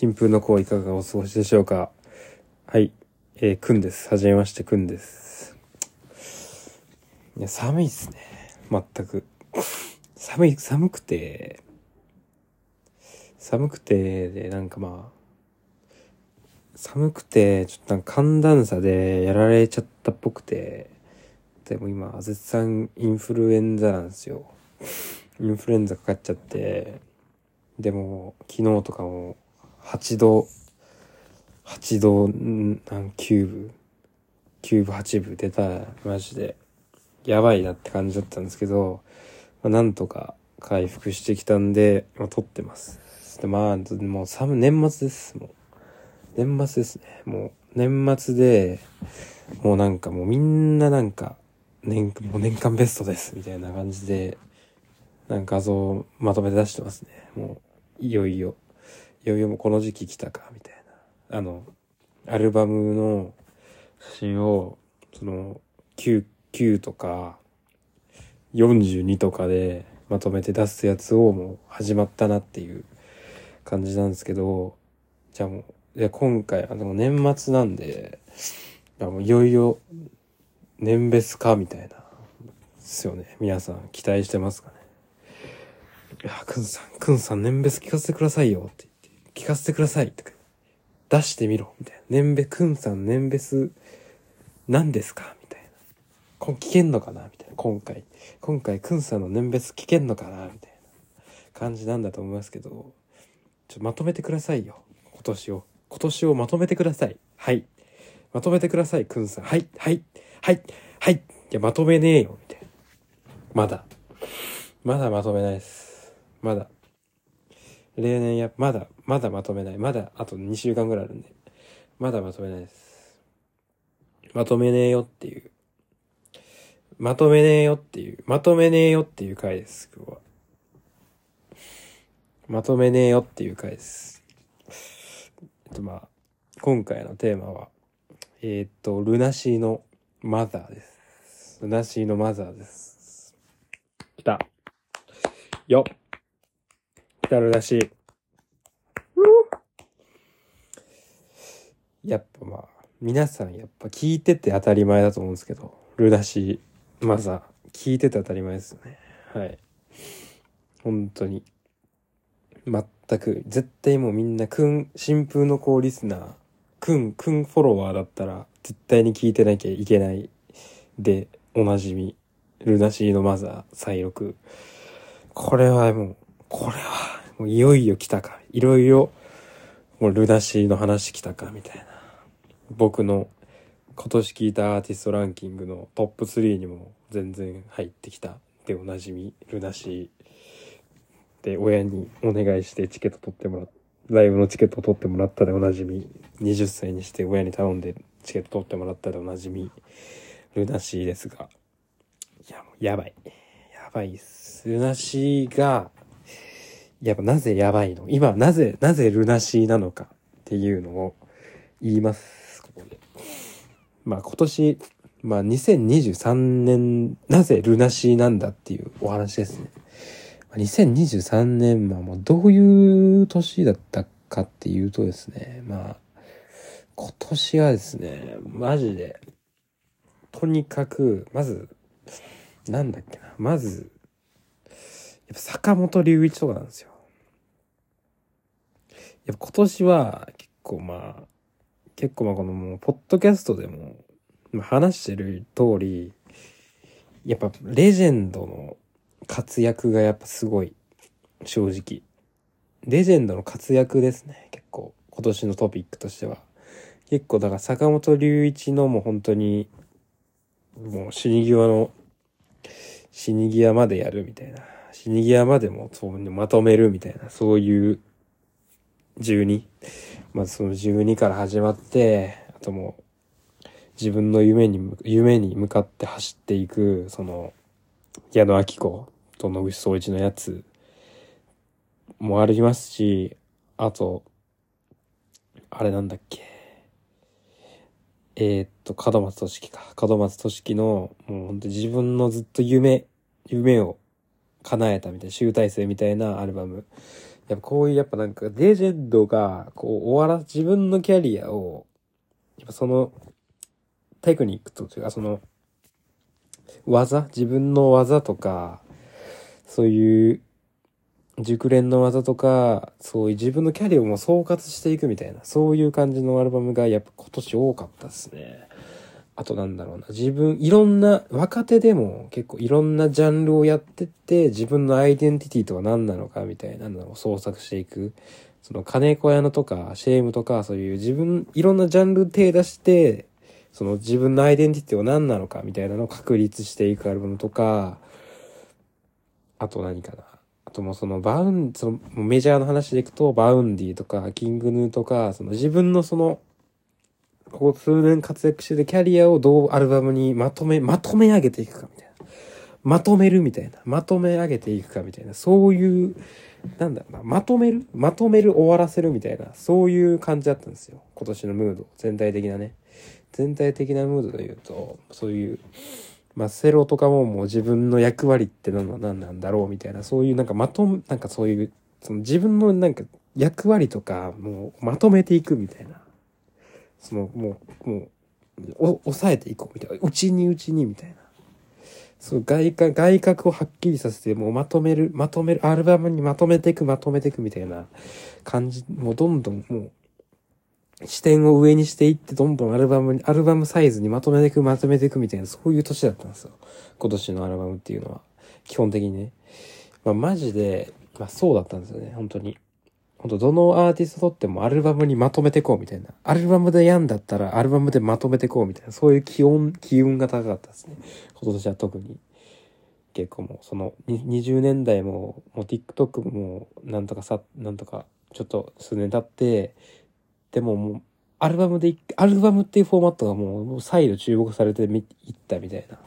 新風の子いかがお過ごしでしょうか？はい。えー、くんです。はじめまして、くんです。いや、寒いっすね。全く。寒い、寒くて、寒くて、で、なんかまあ、寒くて、ちょっとなんか寒暖差でやられちゃったっぽくて、でも今、絶賛インフルエンザなんですよ。インフルエンザかかっちゃって、でも、昨日とかも、8度、8度、んなん、9分、9分、8分出た、マジで、やばいなって感じだったんですけど、まあ、なんとか回復してきたんで、まあ、撮ってます。で、まあ、もう、年末です、もう。年末ですね。もう、年末で、もうなんかもうみんななんか、年、もう年間ベストです、みたいな感じで、なんか画像をまとめて出してますね。もう、いよいよ、いよいよもこの時期来たか、みたいな。あの、アルバムの写真を、その、9、9とか、42とかでまとめて出すやつをもう始まったなっていう感じなんですけど、じゃあもう、いや、今回、あの、年末なんで、いもういよいよ、年別か、みたいな、ですよね。皆さん、期待してますかね。いや、くんさん、くんさん、年別聞かせてくださいよ、って、聞かせてください、とか、出してみろ、みたいな。年別、くんさん、年別、何ですか？みたいな。こ聞けんのかな？みたいな。今回。今回、くんさんの年別聞けんのかな？みたいな感じなんだと思いますけど、ちょっとまとめてくださいよ。今年を。今年をまとめてください。はい。まとめてください、くんさん。はい、はい、はい、はい。いや、まとめねえよ、みたいな。まだ。まだまとめないです。まだ。例年や、まだ、まだまとめない。まだ、あと2週間ぐらいあるんで。まだまとめないです。まとめねえよっていう。まとめねえよっていう。まとめねえよっていう回です、今日は。まとめねえよっていう回です。えっとまあ、今回のテーマは、えーっと、ルナシーのマザーです。ルナシーのマザーです。来た。よっ。来たルナシー。やっぱまあ、皆さんやっぱ聞いてて当たり前だと思うんですけど、ルナシー、マザー、聞いてて当たり前ですよね。はい。本当に。全く、絶対もうみんな、くん、新風の子リスナー、くん、くんフォロワーだったら、絶対に聞いてなきゃいけない。で、おなじみ、ルナシーのマザー、再録。これはもう、これは、もういよいよ来たか。いろいろ、もうルナシーの話来たか、みたいな。僕の今年聞いたアーティストランキングのトップ3にも全然入ってきた。で、おなじみ、ルナシー。で、親にお願いしてチケット取ってもらっライブのチケット取ってもらったでおなじみ。20歳にして親に頼んでチケット取ってもらったでおなじみ。ルナシーですが。いや、もうやばい。やばいっす。ルナシーが、やっぱなぜやばいの？今なぜ、なぜルナシーなのかっていうのを言います。ここで。まあ今年、まあ2023年、なぜルナシーなんだっていうお話ですね。2023年、まあもうどういう年だったかっていうとですね、まあ、今年はですね、マジで、とにかく、まず、なんだっけな、まず、やっぱ坂本龍一とかなんですよ。やっぱ今年は結構まあ、結構まあこのもう、ポッドキャストでも、話してる通り、やっぱレジェンドの活躍がやっぱすごい、正直。レジェンドの活躍ですね、結構。今年のトピックとしては。結構だから坂本龍一のもう本当に、もう死に際の、死に際までやるみたいな。死に際までもそうまとめるみたいな、そういう12。まずその12から始まって、あともう、自分の夢に、夢に向かって走っていく、その、矢野明子と野口聡一のやつもありますし、あと、あれなんだっけ。えーっと、門松俊樹か。門松俊樹の、もう本当自分のずっと夢、夢を叶えたみたいな、集大成みたいなアルバム。やっぱこういうやっぱなんかレジェンドがこう終わら、自分のキャリアを、やっぱそのテクニックというかその技、自分の技とか、そういう熟練の技とか、そういう自分のキャリアをも総括していくみたいな、そういう感じのアルバムがやっぱ今年多かったですね。あとなんだろうな、自分、いろんな、若手でも結構いろんなジャンルをやってって、自分のアイデンティティとは何なのかみたいなのを創作していく。その金子屋のとか、シェームとか、そういう自分、いろんなジャンル手出して、その自分のアイデンティティは何なのかみたいなのを確立していくアルバムとか、あと何かな。あともうそのバウン、そのメジャーの話でいくと、バウンディとか、キングヌーとか、その自分のその、ここ数年活躍してるキャリアをどうアルバムにまとめ、まとめ上げていくかみたいな。まとめるみたいな。まとめ上げていくかみたいな。そういう、なんだろうな。まとめる？まとめる終わらせるみたいな。そういう感じだったんですよ。今年のムード。全体的なね。全体的なムードで言うと、そういう、まあ、セロとかももう自分の役割って何何なんだろうみたいな、そういうなんかまとめ、なんかそういう、その自分のなんか役割とかもうまとめていくみたいな。そのもう、もう、お抑えていこうみたいな。うちにうちにみたいな。そう外角、外角をはっきりさせて、もうまとめる、まとめる、アルバムにまとめていく、まとめていくみたいな感じ、もうどんどんもう、視点を上にしていって、どんどんアルバムに、アルバムサイズにまとめていく、まとめていくみたいな、そういう年だったんですよ。今年のアルバムっていうのは。基本的にね。まあ、マジで、まあ、そうだったんですよね、本当に。本当どのアーティストとってもアルバムにまとめてこうみたいな。アルバムでやんだったら、アルバムでまとめてこうみたいな。そういう気温、気運が高かったですね。今年は特に。結構もう、その、20年代も、もう TikTok も、なんとかさ、なんとか、ちょっと数年経って、でももう、アルバムで、アルバムっていうフォーマットがもう再度注目されていったみたいな、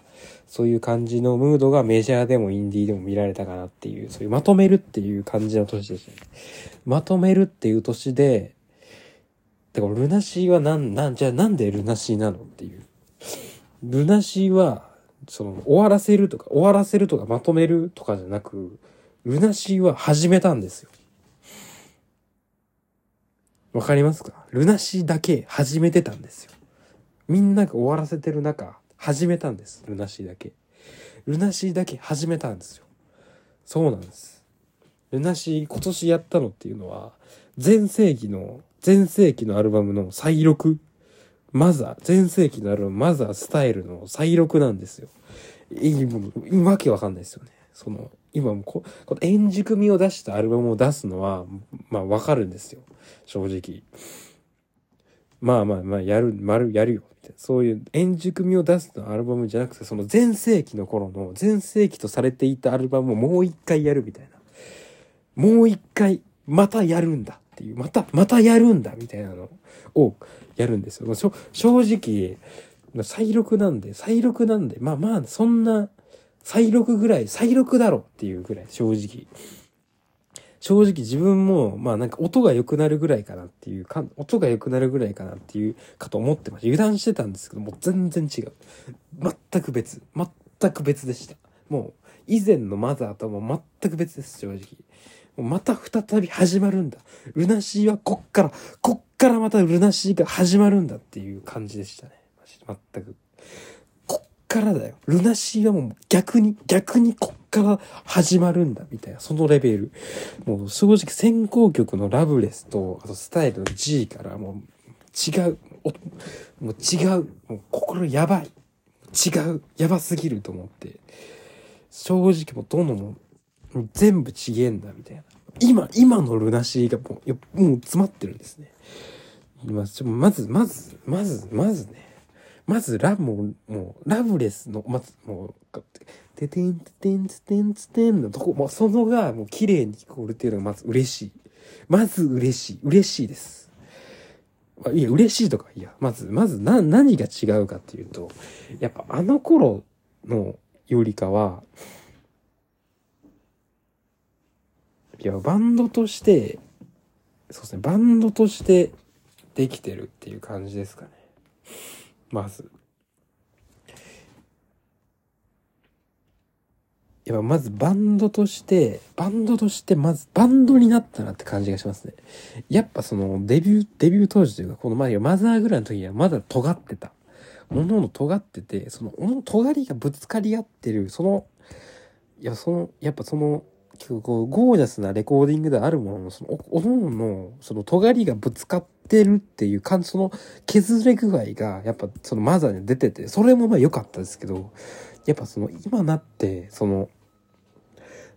そういう感じのムードがメジャーでもインディーでも見られたかなっていう、そういうまとめるっていう感じの年でしたね。まとめるっていう年で、だからルナシーはなん、なん、じゃあなんでルナシーなのっていう。ルナシーは、その、終わらせるとか、終わらせるとかまとめるとかじゃなく、ルナシーは始めたんですよ。わかりますか？ルナシーだけ始めてたんですよ。みんなが終わらせてる中、始めたんです。ルナシーだけ。ルナシーだけ始めたんですよ。そうなんです。ルナシー今年やったのっていうのは、全盛期の、全盛期のアルバムの再録。マザー、全盛期のアルバム、マザースタイルの再録なんですよ。いい、もう、わけわかんないですよね。その、今もこ、この円熟味を出したアルバムを出すのは、まあわかるんですよ。正直。まあまあまあ、やる、丸、やるよ。みたいな。そういう円熟味を出すのアルバムじゃなくて、その全盛期の頃の、全盛期とされていたアルバムをもう一回やるみたいな。もう一回、またやるんだっていう、また、またやるんだみたいなのをやるんですよ。正直、再録なんで、再録なんで、まあまあ、そんな、再録ぐらい、再録だろっていうぐらい、正直。正直自分も、まあなんか音が良くなるぐらいかなっていうか、音が良くなるぐらいかなっていうかと思ってました。油断してたんですけども、全然違う。全く別。全く別でした。もう、以前のマザーとも全く別です、正直。もうまた再び始まるんだ。ルナシーはこっから、こっからまたルナシーが始まるんだっていう感じでしたね。全く。こっからだよ。ルナシーはもう逆に、逆にこっから始まるんだ、みたいな、そのレベル。もう正直先行曲のラブレスと、あとスタイルの G からもう違う、もう違う、もう心やばい。違う、やばすぎると思って。正直もうどのも全部ちげえんだ、みたいな。今、今のルナシーがもう、もう詰まってるんですね。まず、まず、まず、まず、まずね、まずラブももうラブレスのまずもうててんててんててんててんのとこもうそのがもう綺麗に聞こえるっていうのがまず嬉しい。まず嬉しい。嬉しいです。あいや嬉しいとかいや。まずまずな何が違うかっていうとやっぱあの頃のよりかはいやバンドとしてそうですねバンドとしてできてるっていう感じですかね。まず。やっぱまずバンドとして、バンドとしてまずバンドになったなって感じがしますね。やっぱそのデビュー、デビュー当時というか、この前マザーぐらいの時にはまだ尖ってた。ものの尖ってて、その、の尖りがぶつかり合ってる、その、いや、その、やっぱその、こう、ゴージャスなレコーディングであるものの、その、おのの、その、尖りがぶつかってるっていう感じ、その、削れ具合が、やっぱ、そのマザーに出てて、それもまあ良かったですけど、やっぱその、今なって、その、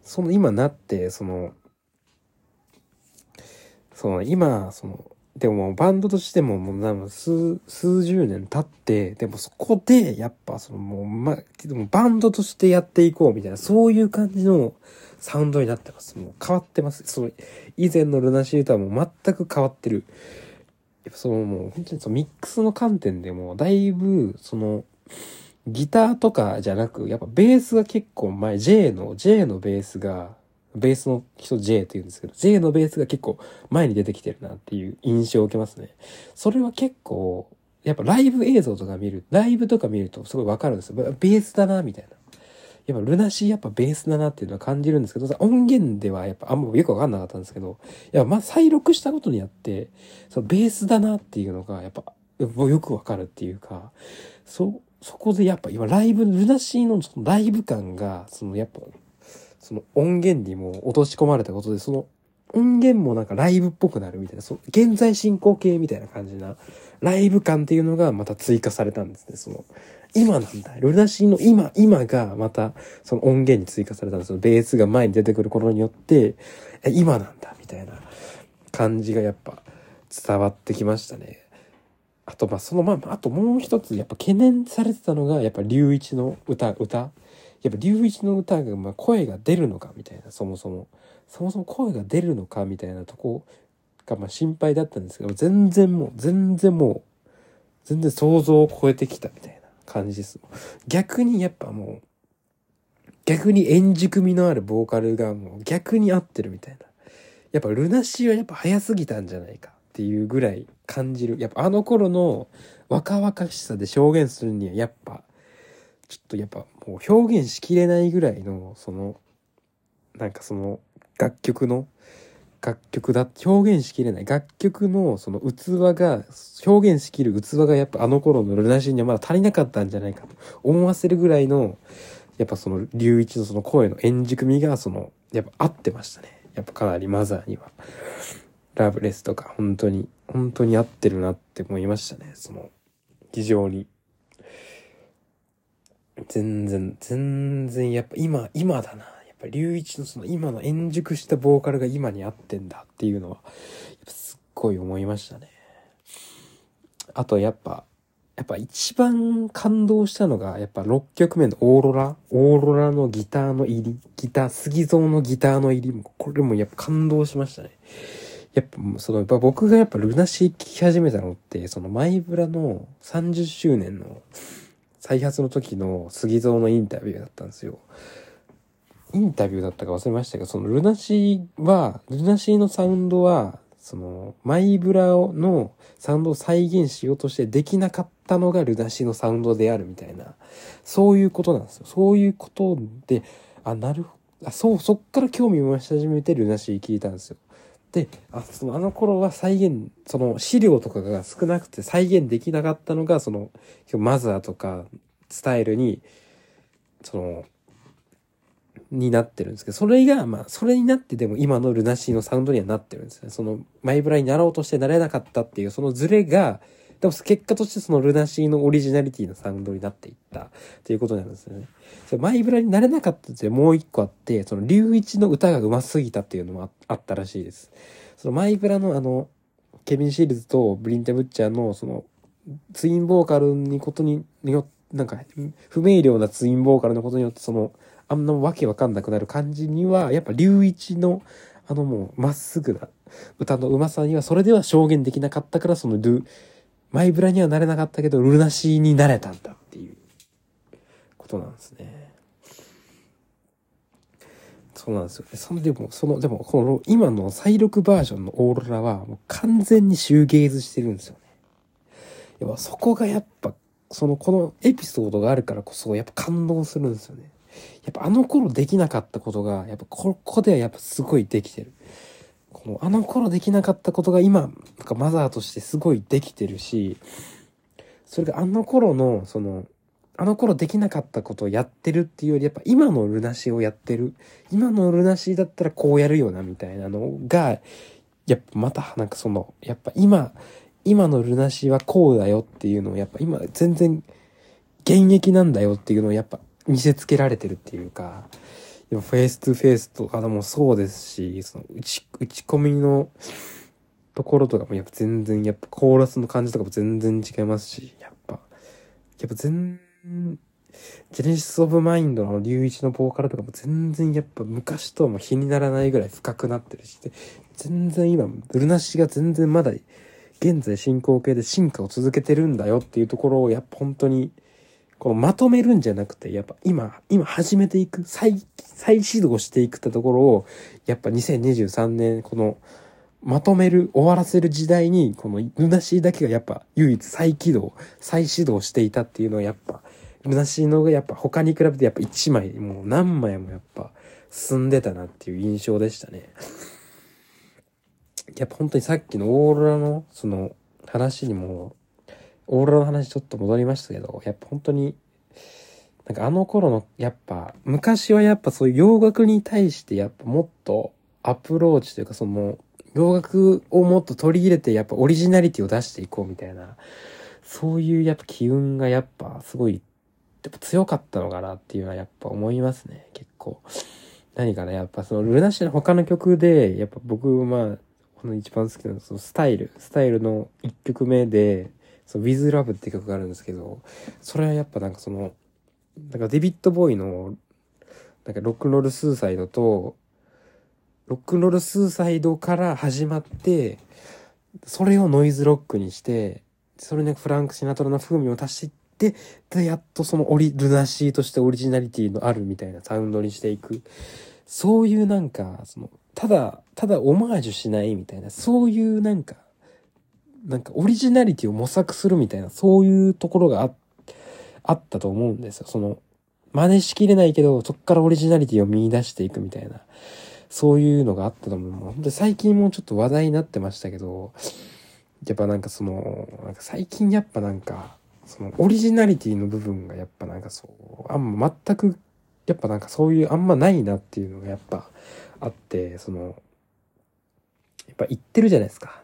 その、今なって、その、その、今、その、でもバンドとしてももう数、数十年経って、でもそこでやっぱそのもう、ま、でもバンドとしてやっていこうみたいな、そういう感じのサウンドになってます。もう変わってます。その、以前のルナシーとはも全く変わってる。やっぱそのもう本当にそのミックスの観点でもだいぶその、ギターとかじゃなく、やっぱベースが結構前、J の、J のベースが、ベースの人 J って言うんですけど、J のベースが結構前に出てきてるなっていう印象を受けますね。それは結構、やっぱライブ映像とか見る、ライブとか見るとすごいわかるんですよ。ベースだな、みたいな。やっぱルナシーやっぱベースだなっていうのは感じるんですけど、音源ではやっぱあんまよくわかんなかったんですけど、いや、まあ再録したことによって、そのベースだなっていうのがやっぱよくわかるっていうか、そ、そこでやっぱ今ライブ、ルナシーのそのライブ感が、そのやっぱその音源にも落とし込まれたことで、その音源もなんかライブっぽくなるみたいな、そ現在進行形みたいな感じな、ライブ感っていうのがまた追加されたんですね。その、今なんだ。ルナシーの今、今がまたその音源に追加されたんですよ。ベースが前に出てくる頃によって、え、今なんだ、みたいな感じがやっぱ伝わってきましたね。あと、まあ、そのまあ、あともう一つ、やっぱ懸念されてたのが、やっぱ龍一の歌、歌？やっぱ龍一の歌が、ま、声が出るのかみたいな、そもそも。そもそも声が出るのかみたいなとこが、まあ、心配だったんですけど、全然もう、全然もう、全然想像を超えてきたみたいな感じです。逆にやっぱもう、逆に円熟味のあるボーカルがもう逆に合ってるみたいな。やっぱルナシーはやっぱ早すぎたんじゃないかっていうぐらい感じる。やっぱあの頃の若々しさで表現するにはやっぱちょっとやっぱもう表現しきれないぐらいの、その、なんかその楽曲の、楽曲だ、表現しきれない。楽曲のその器が、表現しきる器がやっぱあの頃のルナシーにはまだ足りなかったんじゃないかと思わせるぐらいの、やっぱその龍一のその声の円熟味がその、やっぱ合ってましたね。やっぱかなりマザーには。ラブレスとか本当に、本当に合ってるなって思いましたね。その、非常に。全然、全然、やっぱ今、今だな。ぱ龍一のその今の円熟したボーカルが今に合ってんだっていうのは、やっぱすっごい思いましたね。あとやっぱ、やっぱ一番感動したのが、やっぱ6曲目のオーロラオーロラのギターの入り、ギター、杉蔵のギターの入りも、これもやっぱ感動しましたね。やっぱ、その、やっぱ僕がやっぱルナシー聴き始めたのって、そのマイブラの30周年の再発の時の杉蔵のインタビューだったんですよ。インタビューだったか忘れましたけど、そのルナシーは、ルナシーのサウンドは、その、マイブラのサウンドを再現しようとしてできなかったのがルナシーのサウンドであるみたいな、そういうことなんですよ。そういうことで、あ、なるほど、あ、そう、そっから興味を持ち始めてルナシー聞いたんですよ。で、あそのあの頃は再現、その資料とかが少なくて再現できなかったのが、その、マザーとかスタイルに、その、になってるんですけど、それが、まあ、それになってでも今のルナシーのサウンドにはなってるんですね。その、マイブラになろうとしてなれなかったっていう、そのズレが、でも結果としてそのルナシーのオリジナリティのサウンドになっていったっていうことなんですよね。そマイブラになれなかったってもう一個あって、その龍一の歌が上手すぎたっていうのもあったらしいです。そのマイブラのあの、ケビン・シールズとブリンテ・ブッチャーのその、ツインボーカルにことによって、なんか、不明瞭なツインボーカルのことによって、その、あんなわけわかんなくなる感じには、やっぱ龍一の、あのもう、まっすぐな歌のうまさには、それでは証言できなかったから、そのル、マイブラにはなれなかったけど、ルナシーになれたんだっていうことなんですね。そうなんですよね。その、でも、その、でも、この、今の再録バージョンのオーロラは、もう完全にシューゲーズしてるんですよね。やっぱそこがやっぱ、その、このエピソードがあるからこそ、やっぱ感動するんですよね。やっぱあの頃できなかったことが、やっぱここではやっぱすごいできてる。このあの頃できなかったことが今、なんかマザーとしてすごいできてるし、それがあの頃の、その、あの頃できなかったことをやってるっていうより、やっぱ今のルナシーをやってる。今のルナシーだったらこうやるよな、みたいなのが、やっぱまた、なんかその、やっぱ今、今のルナシーはこうだよっていうのを、やっぱ今全然現役なんだよっていうのをやっぱ見せつけられてるっていうか、フェイス2フェイスとかでもそうですし、その打ち、打ち込みのところとかもやっぱ全然、やっぱコーラスの感じとかも全然違いますし、やっぱ、やっぱ全ジェネシス・オブ・マインドの龍一のボーカルとかも全然やっぱ昔とはもう比にならないぐらい深くなってるし、全然今、ブルナシが全然まだ現在進行形で進化を続けてるんだよっていうところをやっぱ本当にこのまとめるんじゃなくて、やっぱ今、今始めていく、再、再始動していくってところを、やっぱ2023年、この、まとめる、終わらせる時代に、このルナシーだけがやっぱ唯一再起動、再始動していたっていうのはやっぱ、ルナシーのがやっぱ他に比べてやっぱ1枚、もう何枚もやっぱ進んでたなっていう印象でしたね。やっぱ本当にさっきのオーロラのその話にも、オーロラの話ちょっと戻りましたけど、やっぱ本当に、なんかあの頃の、やっぱ、昔はやっぱそういう洋楽に対してやっぱもっとアプローチというかその、洋楽をもっと取り入れてやっぱオリジナリティを出していこうみたいな、そういうやっぱ機運がやっぱすごいやっぱ強かったのかなっていうのはやっぱ思いますね、結構。何かな、やっぱそのルナシの他の曲で、やっぱ僕、まあ、この一番好きなのそのスタイル、スタイルの一曲目で、その With Love って曲があるんですけど、それはやっぱなんかその、なんかデビッド・ボーイの、なんかロックンロール・スーサイドと、ロックンロール・スーサイドから始まって、それをノイズロックにして、それにフランク・シナトラの風味を足してで、で、やっとそのオリ、ルナシーとしてオリジナリティのあるみたいなサウンドにしていく。そういうなんか、その、ただ、ただオマージュしないみたいな、そういうなんか、なんかオリジナリティを模索するみたいな、そういうところがああったと思うんですよ。その、真似しきれないけど、そっからオリジナリティを見出していくみたいな、そういうのがあったと思う。本当最近もちょっと話題になってましたけど、やっぱなんかその、なんか最近やっぱなんか、そのオリジナリティの部分がやっぱなんかそう、あんま全く、やっぱなんかそういうあんまないなっていうのがやっぱあって、その、やっぱ言ってるじゃないですか、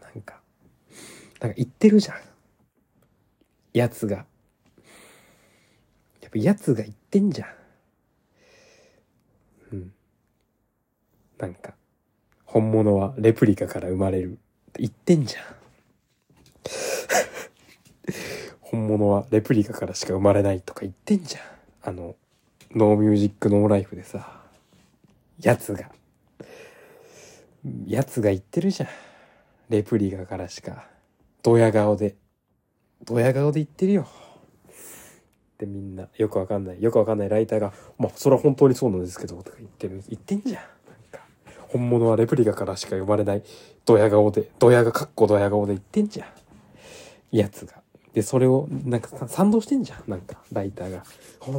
なんか。言ってるじゃん。やつが。やっぱやつが言ってんじゃん。うん。なんか、本物はレプリカから生まれる言ってんじゃん。本物はレプリカからしか生まれないとか言ってんじゃん。あの、ノーミュージックノーライフでさ、やつが。やつが言ってるじゃん。レプリカからしか。ドヤ顔で。ドヤ顔で言ってるよ。でみんな、よくわかんない、よくわかんないライターが、まあ、それは本当にそうなんですけど、とか言ってる、言ってんじゃん。なんか、本物はレプリカからしか生まれない、ドヤ顔で、ドヤがかっこドヤ顔で言ってんじゃん。やつが。で、それを、なんか賛同してんじゃん。なんか、ライターが。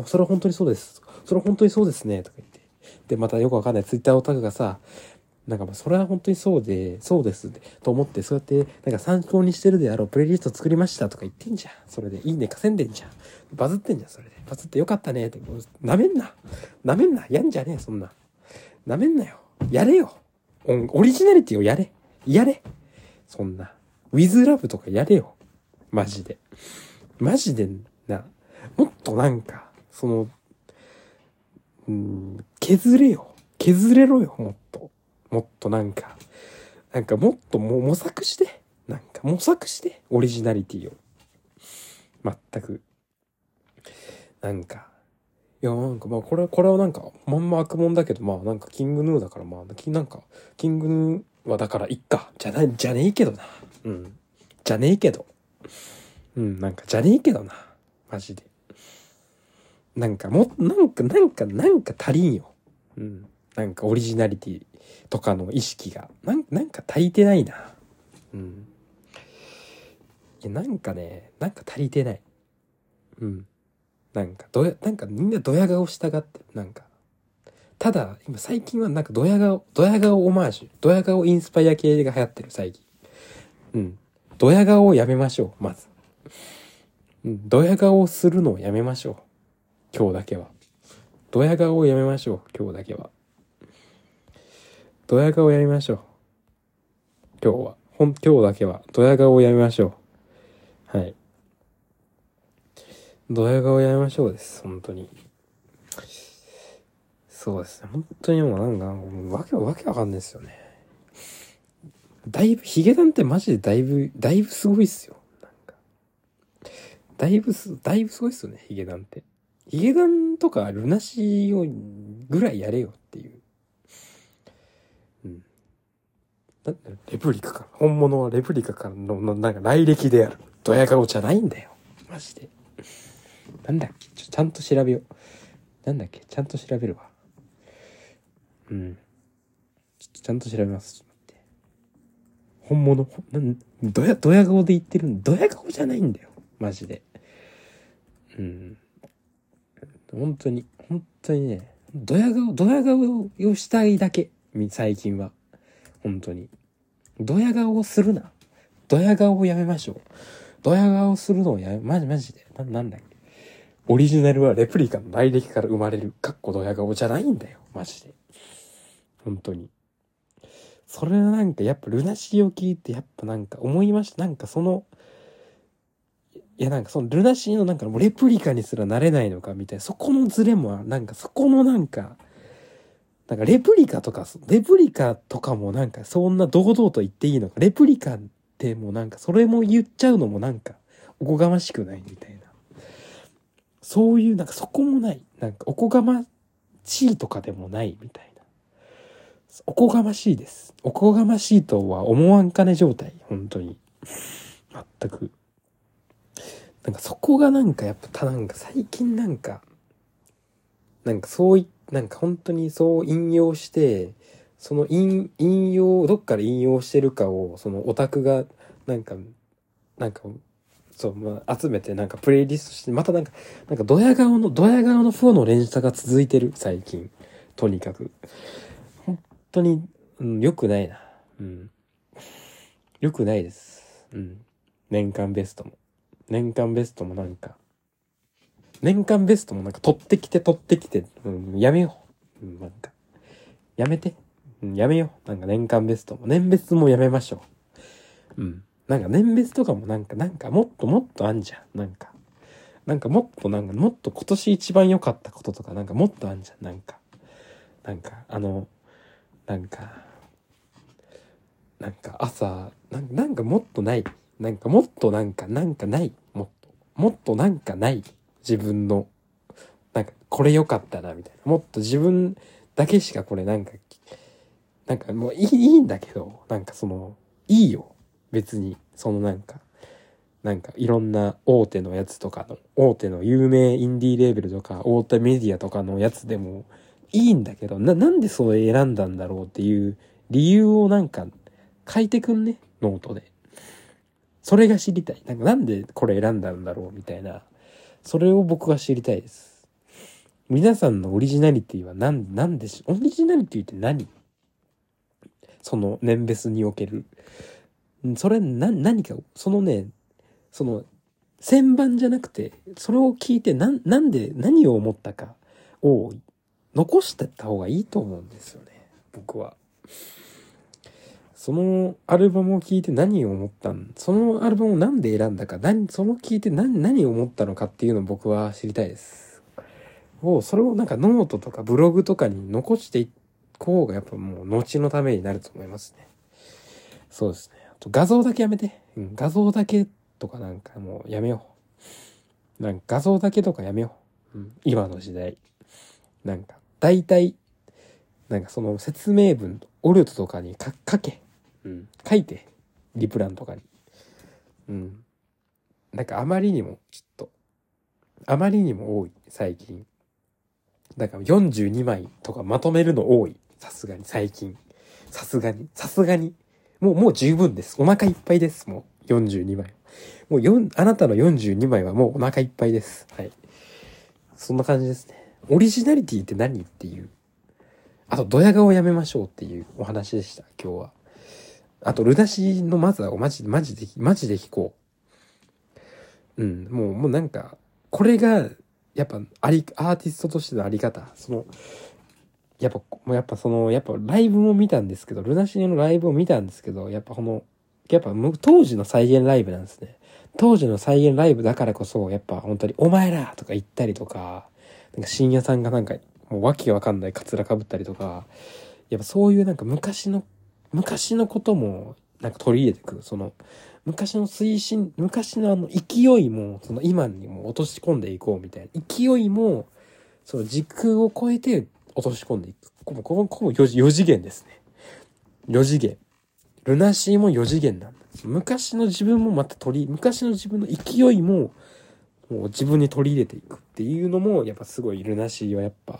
それは本当にそうです。それは本当にそうですね。とか言って。で、またよくわかんないツイッターオタクがさ、なんかまあそれは本当にそうで、そうですって。と思って、そうやって、なんか参考にしてるであろうプレイリスト作りましたとか言ってんじゃん。それで、いいね稼いでんじゃん。バズってんじゃん、それで。バズってよかったね。って、なめんな。なめんな。やんじゃねえ、そんな。なめんなよ。やれよ。オリジナリティをやれ。やれ。そんな。ウィズラブとかやれよ。マジで。マジでな、もっとなんか、その、うん、削れよ。削れろよ、もっと。もっとなんか、なんかもっとも模索して。なんか模索して。オリジナリティを。全く。なんか、いや、なんかまあこれは、これはなんか、まんま悪者だけど、まあなんかキングヌーだからまあ、なんか、キングヌーはだからいっか。じゃない、じゃねえけどな。うん。じゃねえけど。うん、なんかじゃねえけどな。マジで。なんかも、なんか、なんか、なんか足りんよ。うん。なんかオリジナリティとかの意識が。なん、なんか足りてないな。うん。いや、なんかね、なんか足りてない。うん。なんか、どや、なんかみんなドヤ顔したがってる。なんか。ただ、今最近はなんかドヤ顔、ドヤ顔オマージュ、ドヤ顔インスパイア系が流行ってる、最近。うん。ドヤ顔をやめましょう、まず。うん。ドヤ顔をするのをやめましょう。今日だけは。ドヤ顔をやめましょう、今日だけは。ドヤ顔やめましょう。今日は。ほん、今日だけは、ドヤ顔をやめましょう。はい。ドヤ顔やめましょうです。本当に。そうですね。本当にもうなんか、もうわけわけわかんないですよね。だいぶ、ヒゲダンってマジでだいぶ、だいぶすごいっすよ。なんか。だいぶす、だいぶすごいっすよね、ヒゲダンって。ヒゲダンとかルナシーをぐらいやれよていう。うん。なんだレプリカか。本物はレプリカからの、なんか来歴である。ドヤ顔じゃないんだよ。マジで。なんだっけ？ちょ、ちゃんと調べよう。なんだっけ？ちゃんと調べるわ。うん。ちょっとちゃんと調べます。ちょっと待って。本物、なん、どや、どや顔で言ってるんどや顔じゃないんだよ。マジで。うん。本当に、本当にね、ドヤ顔、ドヤ顔をしたいだけ。最近は。本当に。ドヤ顔をするな。ドヤ顔をやめましょう。ドヤ顔するのをやめ、マジマジで。な、なんだっけオリジナルはレプリカの来歴から生まれる、かっこドヤ顔じゃないんだよ。マジで。本当に。それはなんかやっぱルナシーを聞いてやっぱなんか思いました。なんかその、いやなんかそのルナシーのなんかレプリカにすらなれないのかみたいな、そこのズレも、なんかそこのなんか、なんかレプリカとか、レプリカとかもなんかそんな堂々と言っていいのか、レプリカってもうなんかそれも言っちゃうのもなんかおこがましくないみたいな。そういうなんかそこもない。なんかおこがましいとかでもないみたいな。おこがましいです。おこがましいとは思わんかね状態。本当に。全く。なんかそこがなんかやっぱたなんか最近なんか、なんかそういった、なんか本当にそう引用して、その引、引用、どっから引用してるかを、そのオタクが、なんか、なんか、そう、まあ、集めてなんかプレイリストして、またなんか、なんかドヤ顔の、ドヤ顔のフォの連鎖が続いてる、最近。とにかく。本当に、うん、良くないな。うん。良くないです。うん。年間ベストも。年間ベストもなんか、年間ベストもなんか取ってきて取ってきて、うん、やめよう。うん、なんか、やめて。うん、やめよう。なんか年間ベストも、年別もやめましょう。うん。なんか年別とかもなんか、なんかもっともっとあんじゃん。なんか。なんかもっとなんか、もっと今年一番良かったこととかなんかもっとあんじゃん。なんか。なんか、あの、なんか、なんか朝、なんなんかもっとない。なんかもっとなんか、なんかない。もっと。もっとなんかない。自分の。なんか、これ良かったな、みたいな。もっと自分だけしかこれなんか、なんかもういいいいんだけど、なんかその、いいよ。別に。そのなんか、なんかいろんな大手のやつとかの、大手の有名インディーレーベルとか、大手メディアとかのやつでもいいんだけど、な、なんでそれ選んだんだろうっていう理由をなんか書いてくんね、ノートで。それが知りたい。なんかなんでこれ選んだんだろうみたいな。それを僕は知りたいです。皆さんのオリジナリティは何、なんでし、オリジナリティって何？その年別における。それな、何か、そのね、その、旋盤じゃなくて、それを聞いてな、なんで、何を思ったかを残してった方がいいと思うんですよね。僕は。そのアルバムを聴いて何を思ったん？そのアルバムをなんで選んだか、何、その聴いて何、何を思ったのかっていうのを僕は知りたいです。を、それをなんかノートとかブログとかに残していこうがやっぱもう後のためになると思いますね。そうですね。あと画像だけやめて。うん、画像だけとかなんかもうやめよう。なんか画像だけとかやめよう。うん、今の時代。なんか、大体、なんかその説明文、オルトとかに書け。うん。書いて。リプランとかに。うん。なんかあまりにも、ちょっと、あまりにも多い、最近。だから42枚とかまとめるの多い。さすがに、最近。さすがに、さすがに。もう、もう十分です。お腹いっぱいです。もう、42枚。もう4、あなたの42枚はもうお腹いっぱいです。はい。そんな感じですね。オリジナリティって何っていう。あと、ドヤ顔やめましょうっていうお話でした、今日は。あと、ルナシーのまずは、マジ、マジで、マジで弾こう。うん、もう、もうなんか、これが、やっぱ、あり、アーティストとしてのあり方。その、やっぱ、もうやっぱその、やっぱライブも見たんですけど、ルナシーのライブを見たんですけど、やっぱこの、やっぱ当時の再現ライブなんですね。当時の再現ライブだからこそ、やっぱ本当に、お前らとか言ったりとか、なんか深夜さんがなんか、もうわけわかんないカツラかぶったりとか、やっぱそういうなんか昔の、昔のこともなんか取り入れてくる。その、昔の推進、昔のあの勢いも、その今にも落とし込んでいこうみたいな。勢いも、その時空を超えて落とし込んでいく。ここ、ここも 4, 4次元ですね。4次元。ルナシーも4次元なんです。昔の自分もまた取り、昔の自分の勢いも、もう自分に取り入れていくっていうのも、やっぱすごいルナシーはやっぱ、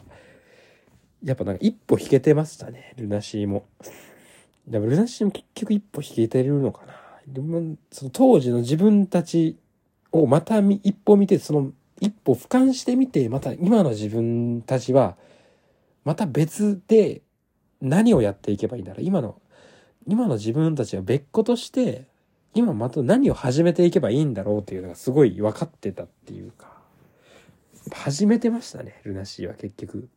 やっぱなんか一歩引けてましたね、ルナシーも。でもルナシーも結局一歩引けてるのかな。でもその当時の自分たちをまた一歩見て、その一歩俯瞰してみて、また今の自分たちは、また別で何をやっていけばいいんだろう。今の、今の自分たちは別個として、今また何を始めていけばいいんだろうっていうのがすごい分かってたっていうか、始めてましたね、ルナシーは結局。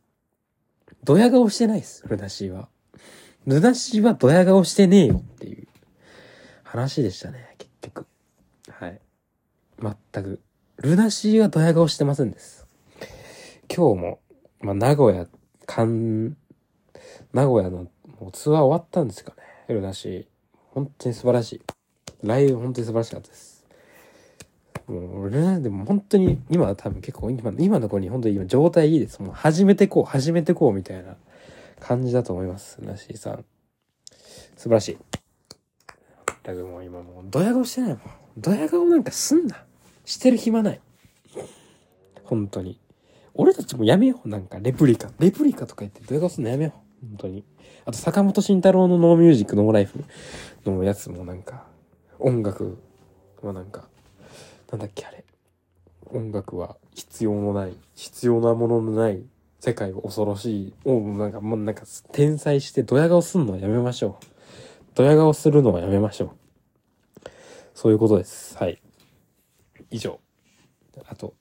ドヤ顔してないです、ルナシーは。ルナシーはドヤ顔してねえよっていう話でしたね、結局。はい。全く。ルナシーはドヤ顔してませんです。今日も、まあ、名古屋、かん、名古屋のもうツアー終わったんですかね、ルナシー。本当に素晴らしい。ライブ本当に素晴らしかったです。もう、俺なんでも本当に、今は多分結構、今、今の子に本当に今状態いいです。もう始めてこう、始めてこうみたいな感じだと思います。なしーさん。素晴らしい。だけもう今もう、ドヤ顔してないもん。ドヤ顔なんかすんな。してる暇ない。本当に。俺たちもやめよう。なんか、レプリカ。レプリカとか言ってドヤ顔すんのやめよう。本当に。あと、坂本慎太郎のノーミュージックノーライフのやつもなんか、音楽はなんか、なんだっけあれ。音楽は必要のない、必要なもののない世界は恐ろしい。を、なんかもうなんか天才してドヤ顔すんのはやめましょう。ドヤ顔するのはやめましょう。そういうことです。はい。以上。あと、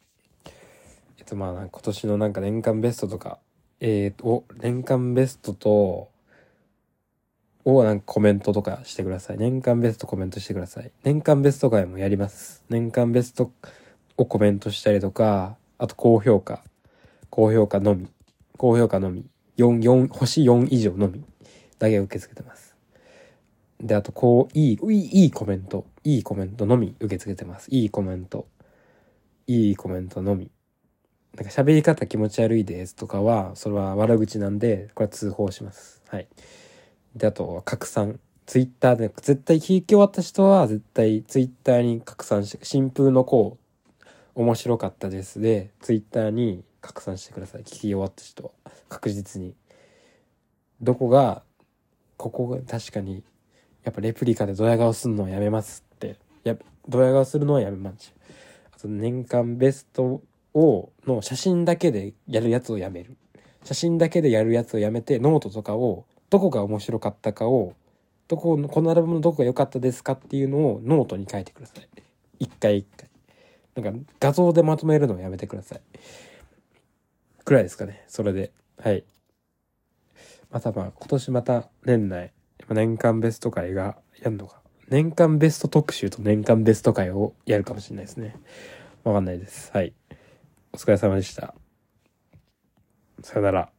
えっとまあ今年のなんか年間ベストとか、えー、と、年間ベストと、をなんかコメントとかしてください。年間ベストコメントしてください。年間ベスト回もやります。年間ベストをコメントしたりとか、あと高評価。高評価のみ。高評価のみ。4、4、星4以上のみ。だけ受け付けてます。で、あと、こう、いい、いい、コメント。いいコメントのみ受け付けてます。いいコメント。いいコメントのみ。なんか喋り方気持ち悪いですとかは、それは悪口なんで、これは通報します。はい。で、あと、拡散。ツイッターで、絶対聞き終わった人は、絶対ツイッターに拡散して、新風の子、面白かったですで、ツイッターに拡散してください。聞き終わった人は。確実に。どこが、ここが確かに、やっぱレプリカでドヤ顔するのはやめますって。や、ドヤ顔するのはやめまんちゅう。あと、年間ベストを、の写真だけでやるやつをやめる。写真だけでやるやつをやめて、ノートとかをどこが面白かったかを、どこ、このアルバムのどこが良かったですかっていうのをノートに書いてください。一回一回。なんか画像でまとめるのをやめてください。くらいですかね。それで。はい。またまあ今年また年内、年間ベスト会がやるのか。年間ベスト特集と年間ベスト会をやるかもしれないですね。わかんないです。はい。お疲れ様でした。さよなら。